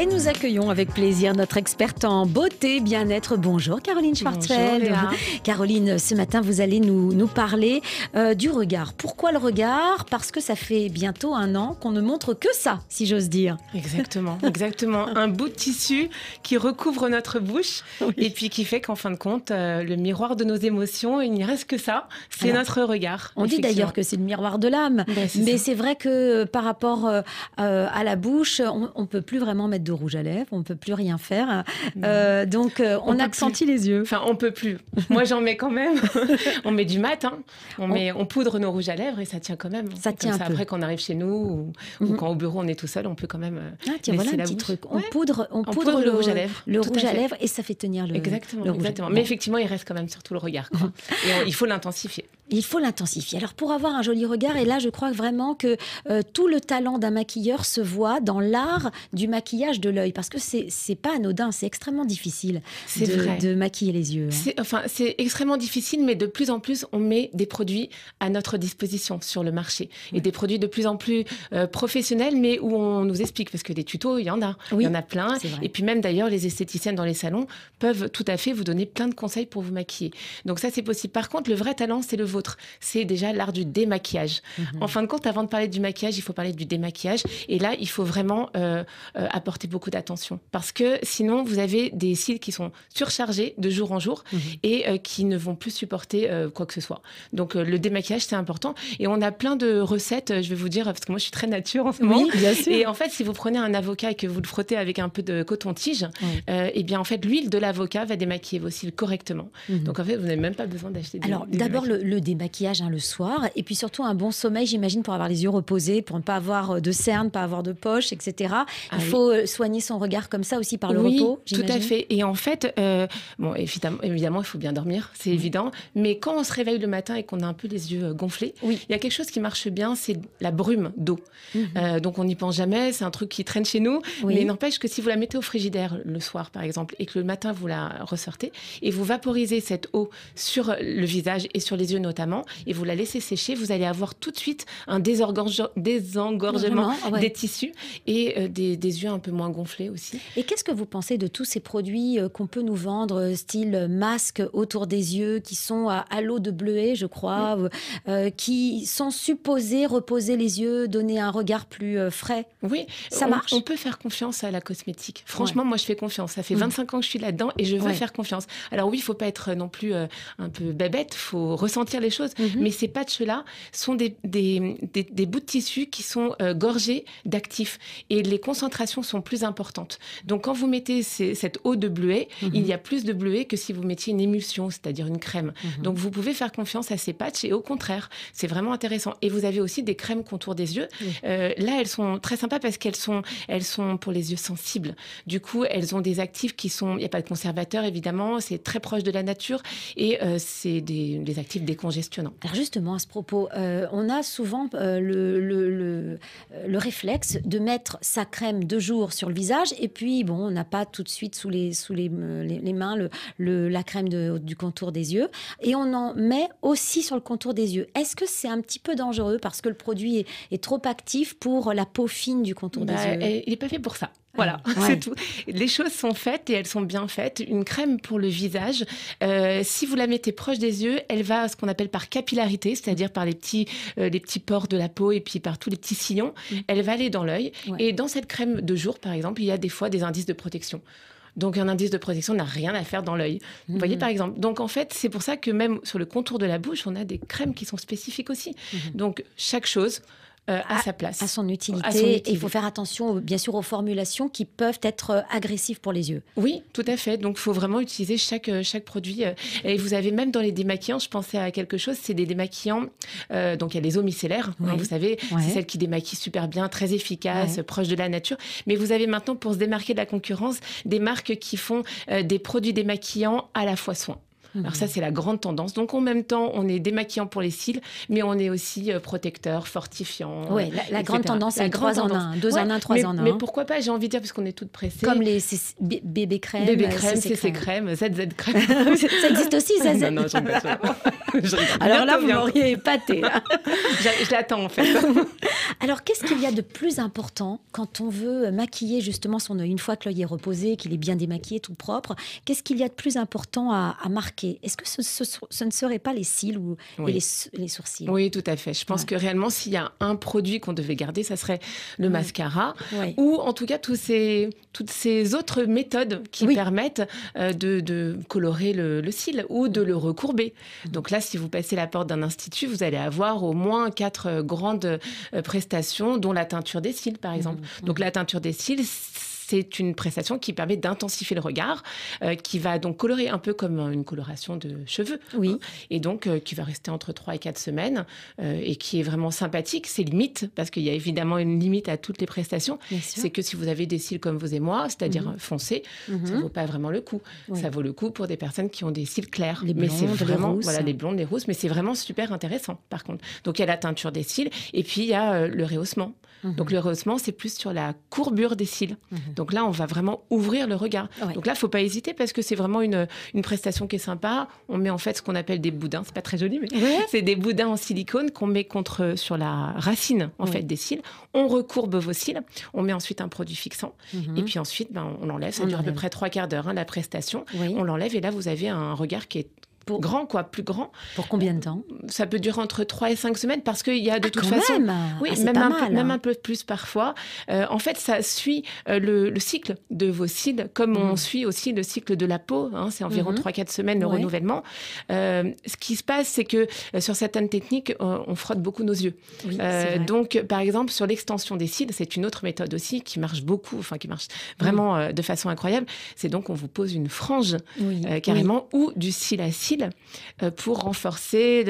Et nous accueillons avec plaisir notre experte en beauté, bien-être. Bonjour Caroline Schwarzfeld. Bonjour, Caroline, ce matin vous allez nous, nous parler euh, du regard. Pourquoi le regard? Parce que ça fait bientôt un an qu'on ne montre que ça, si j'ose dire. Exactement, exactement. un bout de tissu qui recouvre notre bouche et puis qui fait qu'en fin de compte, euh, le miroir de nos émotions, il n'y reste que ça, c'est Alors, notre regard. On dit d'ailleurs que c'est le miroir de l'âme. Ben, c'est Mais ça. c'est vrai que euh, par rapport euh, à la bouche, on ne peut plus vraiment mettre de rouge à lèvres, on ne peut plus rien faire. Euh, donc euh, on, On peut accentuie les yeux. Enfin, on peut plus. Moi, j'en mets quand même. on met du mat, hein. on, On- met, on poudre nos rouges à lèvres et ça tient quand même. Ça tient un ça, peu. Après, quand on arrive chez nous ou, ou Mhm. quand au bureau on est tout seul, on peut quand même. euh, Ah, tiens, voilà un la petit bouche. truc. On Ouais. poudre, on On poudre, poudre le rouge à lèvres. Le à rouge à lèvres et ça fait tenir le. Exactement, le exactement. Mais effectivement, il reste quand même surtout le regard. quoi. et il faut l'intensifier. Il faut l'intensifier. Alors pour avoir un joli regard, et là je crois vraiment que euh, tout le talent d'un maquilleur se voit dans l'art du maquillage de l'œil, parce que c'est c'est pas anodin, c'est extrêmement difficile de, vrai. de maquiller les yeux. hein. C'est enfin, c'est extrêmement difficile, mais de plus en plus, on met des produits à notre disposition sur le marché. Et des produits de plus en plus euh, professionnels, mais où on nous explique, parce que des tutos, il y en a. Oui, il y en a plein. Et puis même d'ailleurs, les esthéticiennes dans les salons peuvent tout à fait vous donner plein de conseils pour vous maquiller. Donc ça, c'est possible. Par contre, le vrai talent, c'est le vôtre. C'est déjà l'art du démaquillage. Mhm. En fin de compte, avant de parler du maquillage, il faut parler du démaquillage. Et là, il faut vraiment euh, euh, apporter beaucoup d'attention. Parce que sinon, vous avez des cils qui sont surchargés de jour en jour Mhm. et euh, qui ne vont plus supporter quoi que ce soit. Donc le démaquillage, c'est important. Et on a plein de recettes, je vais vous dire, parce que moi, je suis très nature en ce moment. Oui, bien sûr. Et en fait, si vous prenez un avocat et que vous le frottez avec un peu de coton-tige, Oui. eh bien, en fait, l'huile de l'avocat va démaquiller vos cils correctement. Mhm. Donc, en fait, vous n'avez même pas besoin d'acheter des Alors d'abord démaquillants. le, le démaquillage hein, le soir, et puis surtout un bon sommeil, j'imagine, pour avoir les yeux reposés, pour ne pas avoir euh, de cernes, pas avoir de poche, etc. Il Ah faut euh, soigner son regard comme ça aussi par le oui, repos, tout à fait. Et en fait, euh, bon, évidemment, évidemment, il faut bien dormir, c'est évident. Mais quand on se réveille le matin et qu'on a un peu les yeux gonflés, Oui. il y a quelque chose qui marche bien, c'est la brume d'eau. Mhm. Euh, donc on n'y pense jamais, c'est un truc qui traîne chez nous. Mais n'empêche que si vous la mettez au frigidaire le soir, par exemple, et que le matin vous la ressortez, et vous vaporisez cette eau sur le visage et sur les yeux notamment, et vous la laissez sécher, vous allez avoir tout de suite un désengorge- désengorgement ouais. des tissus et euh, des, des yeux un peu moins gonflés aussi. Et qu'est-ce que vous pensez de tous ces produits euh, qu'on peut nous vendre, euh, style masque autour des yeux, qui sont à, à l'eau de bleuet, je crois, euh, qui sont supposés reposer les yeux, donner un regard plus euh, frais? Oui, Ça on, marche? On peut faire confiance à la cosmétique. Franchement, moi, je fais confiance. Ça fait 25 ans que je suis là-dedans et je veux Mm. Ouais. faire confiance. Alors oui, il faut pas être non plus un peu bébête, faut ressentir les choses. Mhm. Mais ces patchs-là sont des, des, des- des bouts de tissu qui sont euh, gorgés d'actifs et les concentrations sont plus importantes. Donc quand vous mettez ces- cette eau de bleuet, Mhm. il y a plus de bleuet que si vous mettiez une émulsion, c'est-à-dire une crème. Mhm. Donc vous pouvez faire confiance à ces patchs et au contraire, c'est vraiment intéressant. Et vous avez aussi des crèmes contour des yeux. Euh, là, elles sont très sympas parce qu'elles sont, elles sont pour les yeux sensibles. Du coup, elles ont des actifs qui sont, il n'y a pas de conservateur évidemment, c'est très proche de la nature et euh, c'est des, des actifs Alors justement, à ce propos, euh, on a souvent euh, le, le, le, euh, le réflexe de mettre sa crème de jour sur le visage et puis, bon, on n'a pas tout de suite sous les, sous les, euh, les, les mains le, le- la crème de- du contour des yeux et on en met aussi sur le contour des yeux. Est-ce que c'est un petit peu dangereux parce que le produit est, est trop actif pour la peau fine du contour Bah, des yeux? elle- il n'est pas fait pour ça. Voilà, ouais. c'est tout. Les choses sont faites et elles sont bien faites. Une crème pour le visage, euh, si vous la mettez proche des yeux, elle va ce qu'on appelle par capillarité, c'est-à-dire par les petits, euh, les petits pores de la peau et puis par tous les petits sillons. Mm. Elle va aller dans l'œil. Ouais. Et dans cette crème de jour, par exemple, il y a des fois des indices de protection. Donc un indice de protection n'a rien à faire dans l'œil. Vous voyez Mhm. par exemple. Donc en fait, c'est pour ça que même sur le contour de la bouche, on a des crèmes qui sont spécifiques aussi. Mhm. Donc chaque chose euh, à sa place. à son utilité. À son Et il faut faire attention, bien sûr, aux formulations qui peuvent être euh, agressives pour les yeux. Oui, tout à fait. Donc, il faut vraiment utiliser chaque, euh, chaque produit. Et vous avez même dans les démaquillants, je pensais à quelque chose, c'est des démaquillants. euh, donc, il y a les eaux micellaires, hein, vous savez, Ouais. c'est celles qui démaquillent super bien, très efficaces, Ouais. proches de la nature. Mais vous avez maintenant, pour se démarquer de la concurrence, des marques qui font euh, des produits démaquillants à la fois soin. Alors ça, c'est la grande tendance. Donc en même temps, on est démaquillant pour les cils, mais on est aussi euh, protecteur, fortifiant. Oui, la, grande tendance, c'est 3 en 1, 2 en 1, 3 en 1. Mais pourquoi pas, j'ai envie de dire, parce qu'on est toutes pressées. Comme les bébé crème. Bébé crème, CC crème, ZZ crème. ça existe aussi, ça Non, non, j'en Alors là, vous m'auriez épaté. je l'attends, en fait. Alors, qu'est-ce qu'il y a de plus important quand on veut maquiller justement son œil? Une fois que l'œil est reposé, qu'il est bien démaquillé, tout propre, qu'est-ce qu'il y a de plus important à, marquer? Est-ce que ce, ne serait pas les cils ou les, sourcils? Oui, tout à fait. Je pense que réellement, s'il y a un produit qu'on devait garder, ça serait le mascara ou en tout cas tous ces, toutes ces autres méthodes qui permettent euh, de, colorer le, cil ou de le recourber. Mmh. Donc là, si vous passez la porte d'un institut, vous allez avoir au moins quatre euh, grandes euh, prestations, dont la teinture des cils, par exemple. Mmh. Donc la teinture des cils, c'est une prestation qui permet d'intensifier le regard, euh, qui va donc colorer un peu comme une coloration de cheveux. Oui. Hein, et donc, euh, qui va rester entre 3 et 4 semaines euh, et qui est vraiment sympathique. C'est limite, parce qu'il y a évidemment une limite à toutes les prestations. C'est que si vous avez des cils comme vous et moi, c'est-à-dire mhm. foncés, ça ne mhm. vaut pas vraiment le coup. Ça vaut le coup pour des personnes qui ont des cils clairs. Les blondes, mais c'est vraiment, les Voilà, les blondes, les rousses, mais c'est vraiment super intéressant, par contre. Donc, il y a la teinture des cils et puis il y a le rehaussement. Mhm. Donc le rehaussement, c'est plus sur la courbure des cils. Donc là, on va vraiment ouvrir le regard. Donc là, il faut pas hésiter parce que c'est vraiment une, une, prestation qui est sympa. On met en fait ce qu'on appelle des boudins. C'est pas très joli, mais c'est des boudins en silicone qu'on met contre sur la racine en fait des cils. On recourbe vos cils. On met ensuite un produit fixant mhm. et puis ensuite, ben, on l'enlève. Ça dure à peu près trois quarts d'heure hein, la prestation. On l'enlève et là, vous avez un regard qui est grand, quoi, plus grand. Pour combien de temps? Ça peut durer entre 3 et 5 semaines parce qu'il y a de ah, toute façon. Même. Oui, ah, même, un peu, même, un peu, plus parfois. Euh, en fait, ça suit euh, le, cycle de vos cils, comme on mm. suit aussi le cycle de la peau. Hein, c'est environ 3-4 mm-hmm. semaines le renouvellement. Euh, ce qui se passe, c'est que sur certaines techniques, on frotte beaucoup nos yeux. donc, par exemple, sur l'extension des cils, c'est une autre méthode aussi qui marche beaucoup, enfin qui marche vraiment de façon incroyable. C'est donc on vous pose une frange carrément ou du cil à cil euh, pour renforcer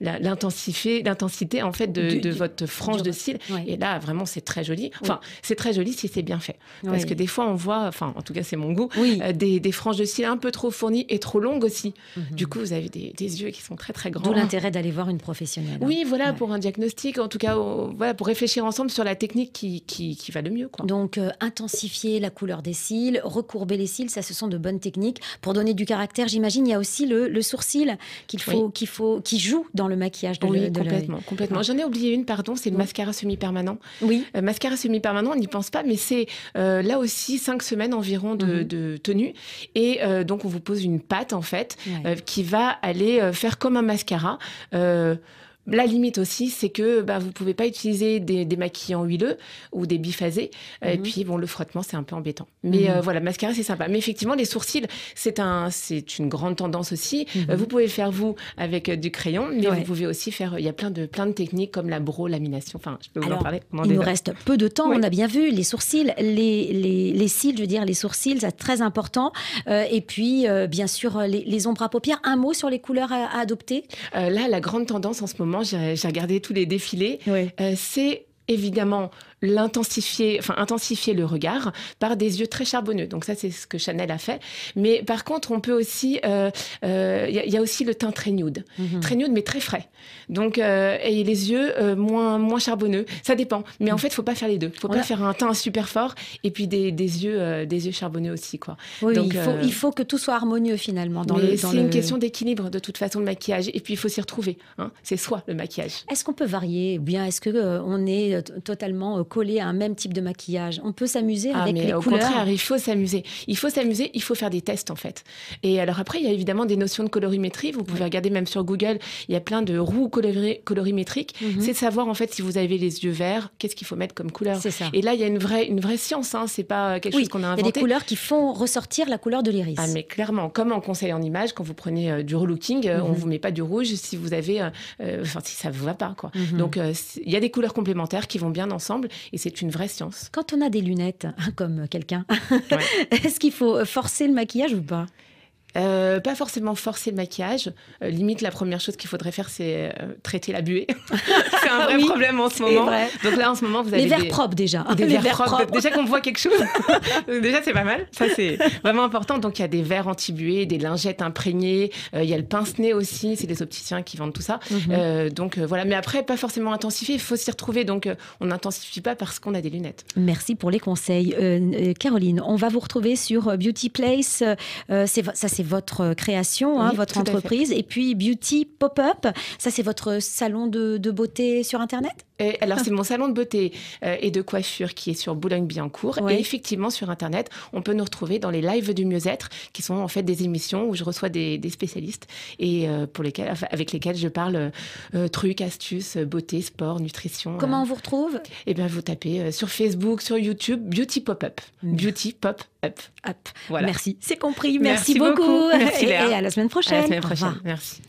l'intensité en fait de, votre frange de cils. Et là, vraiment, c'est très joli. Enfin, c'est très joli si c'est bien fait. Parce que des fois, on voit, enfin, en tout cas, c'est mon goût, euh, des, franges de cils un peu trop fournies et trop longues aussi. Mhm. Du coup, vous avez des, yeux qui sont très, très grands. D'où l'intérêt d'aller voir une professionnelle. Hein. Oui, voilà, pour un diagnostic, en tout cas, voilà, pour réfléchir ensemble sur la technique qui, qui, va le mieux. Quoi. Donc, euh, intensifier la couleur des cils, recourber les cils, ça, ce sont de bonnes techniques. Pour donner du caractère, j'imagine, il y a aussi le, le sourcil qu'il faut, qu'il faut, qui joue dans le maquillage de Oui, complètement, complètement. J'en ai oublié une, pardon, c'est le mascara semi-permanent. Oui. Euh, mascara semi-permanent, on n'y pense pas, mais c'est euh, là aussi cinq semaines environ de, mhm. tenue. Et euh, donc, on vous pose une pâte, en fait, qui va aller faire comme un mascara. La limite aussi, c'est que bah, vous ne pouvez pas utiliser des, maquillants huileux ou des biphasés. Et mhm. puis, bon, le frottement, c'est un peu embêtant. Mais mhm. euh, voilà, mascara, c'est sympa. Mais effectivement, les sourcils, c'est un, c'est une grande tendance aussi. Mhm. Euh, vous pouvez le faire, vous, avec euh, du crayon, mais vous pouvez aussi faire... Il y a plein de, plein de techniques comme la bro, lamination. Enfin, je peux vous en parler. il nous reste peu de temps. On a bien vu les sourcils, les, les, les, cils, je veux dire, les sourcils, c'est très important. et puis, bien sûr, les, ombres à paupières. Un mot sur les couleurs à adopter? Là, la grande tendance en ce moment, j'ai regardé tous les défilés. Euh, c'est évidemment l'intensifier, enfin intensifier le regard par des yeux très charbonneux. Donc ça, c'est ce que Chanel a fait. Mais par contre, on peut aussi, il euh, euh, y, a aussi le teint très nude, mhm. très nude mais très frais. Donc euh, et les yeux moins moins charbonneux. Ça dépend. Mais en fait, il faut pas faire les deux. Il faut pas faire un teint super fort et puis des, des yeux des yeux charbonneux aussi quoi. Oui, Donc, il faut il faut que tout soit harmonieux finalement. Dans le, c'est une question d'équilibre de toute façon de maquillage. Et puis il faut s'y retrouver. Hein. C'est soi le maquillage. Est-ce qu'on peut varier? Ou bien est-ce que on est totalement coller à un même type de maquillage. On peut s'amuser ah, avec les au couleurs. Contraire, il faut s'amuser. Il faut s'amuser, il faut faire des tests en fait. Et alors après, il y a évidemment des notions de colorimétrie. Vous pouvez regarder même sur Google, il y a plein de roues colorimétriques. Mhm. C'est de savoir en fait si vous avez les yeux verts, qu'est-ce qu'il faut mettre comme couleur. Ça. Et là, il y a une vraie, une vraie science. Hein. C'est pas quelque chose qu'on a inventé. Il y a des couleurs qui font ressortir la couleur de l'iris. Ah mais clairement, comme en conseil en image, quand vous prenez euh, du relooking, euh, on mhm. vous met pas du rouge si vous avez, euh, enfin si ça vous va pas quoi. Mhm. Donc il y a des couleurs complémentaires qui vont bien ensemble et c'est une vraie science. Quand on a des lunettes, comme quelqu'un, est-ce qu'il faut forcer le maquillage ou pas? Euh, pas forcément forcer le maquillage. Euh, limite, la première chose qu'il faudrait faire, c'est euh, traiter la buée. c'est un vrai problème en ce moment. Donc là, en ce moment, vous avez les verres propres déjà. Des verres, propres. Déjà qu'on voit quelque chose. déjà, c'est pas mal. Ça, c'est vraiment important. Donc il y a des verres anti-buée, des lingettes imprégnées. Il y a le pince-nez aussi. C'est les opticiens qui vendent tout ça. Mhm. donc voilà. Mais après, pas forcément intensifié. Il faut s'y retrouver. Donc on n'intensifie pas parce qu'on a des lunettes. Merci pour les conseils, Caroline. On va vous retrouver sur Beauty Place. ça, c'est votre création, hein, votre entreprise. Et puis Beauty Pop-up, ça c'est votre salon de, beauté sur Internet? Et alors, c'est mon salon de beauté euh, et de coiffure qui est sur Boulogne-Billancourt. Et effectivement, sur Internet, on peut nous retrouver dans les lives du mieux-être, qui sont en fait des émissions où je reçois des, spécialistes et euh, pour lesquels, avec lesquels je parle euh, trucs, astuces, beauté, sport, nutrition. Comment on vous retrouve? Eh bien, vous tapez sur Facebook, sur YouTube, Beauty Pop-up. Beauty Pop-up. Up. Voilà. Merci. C'est compris. Merci, beaucoup. Merci, et, à la semaine prochaine. À la semaine prochaine. Merci.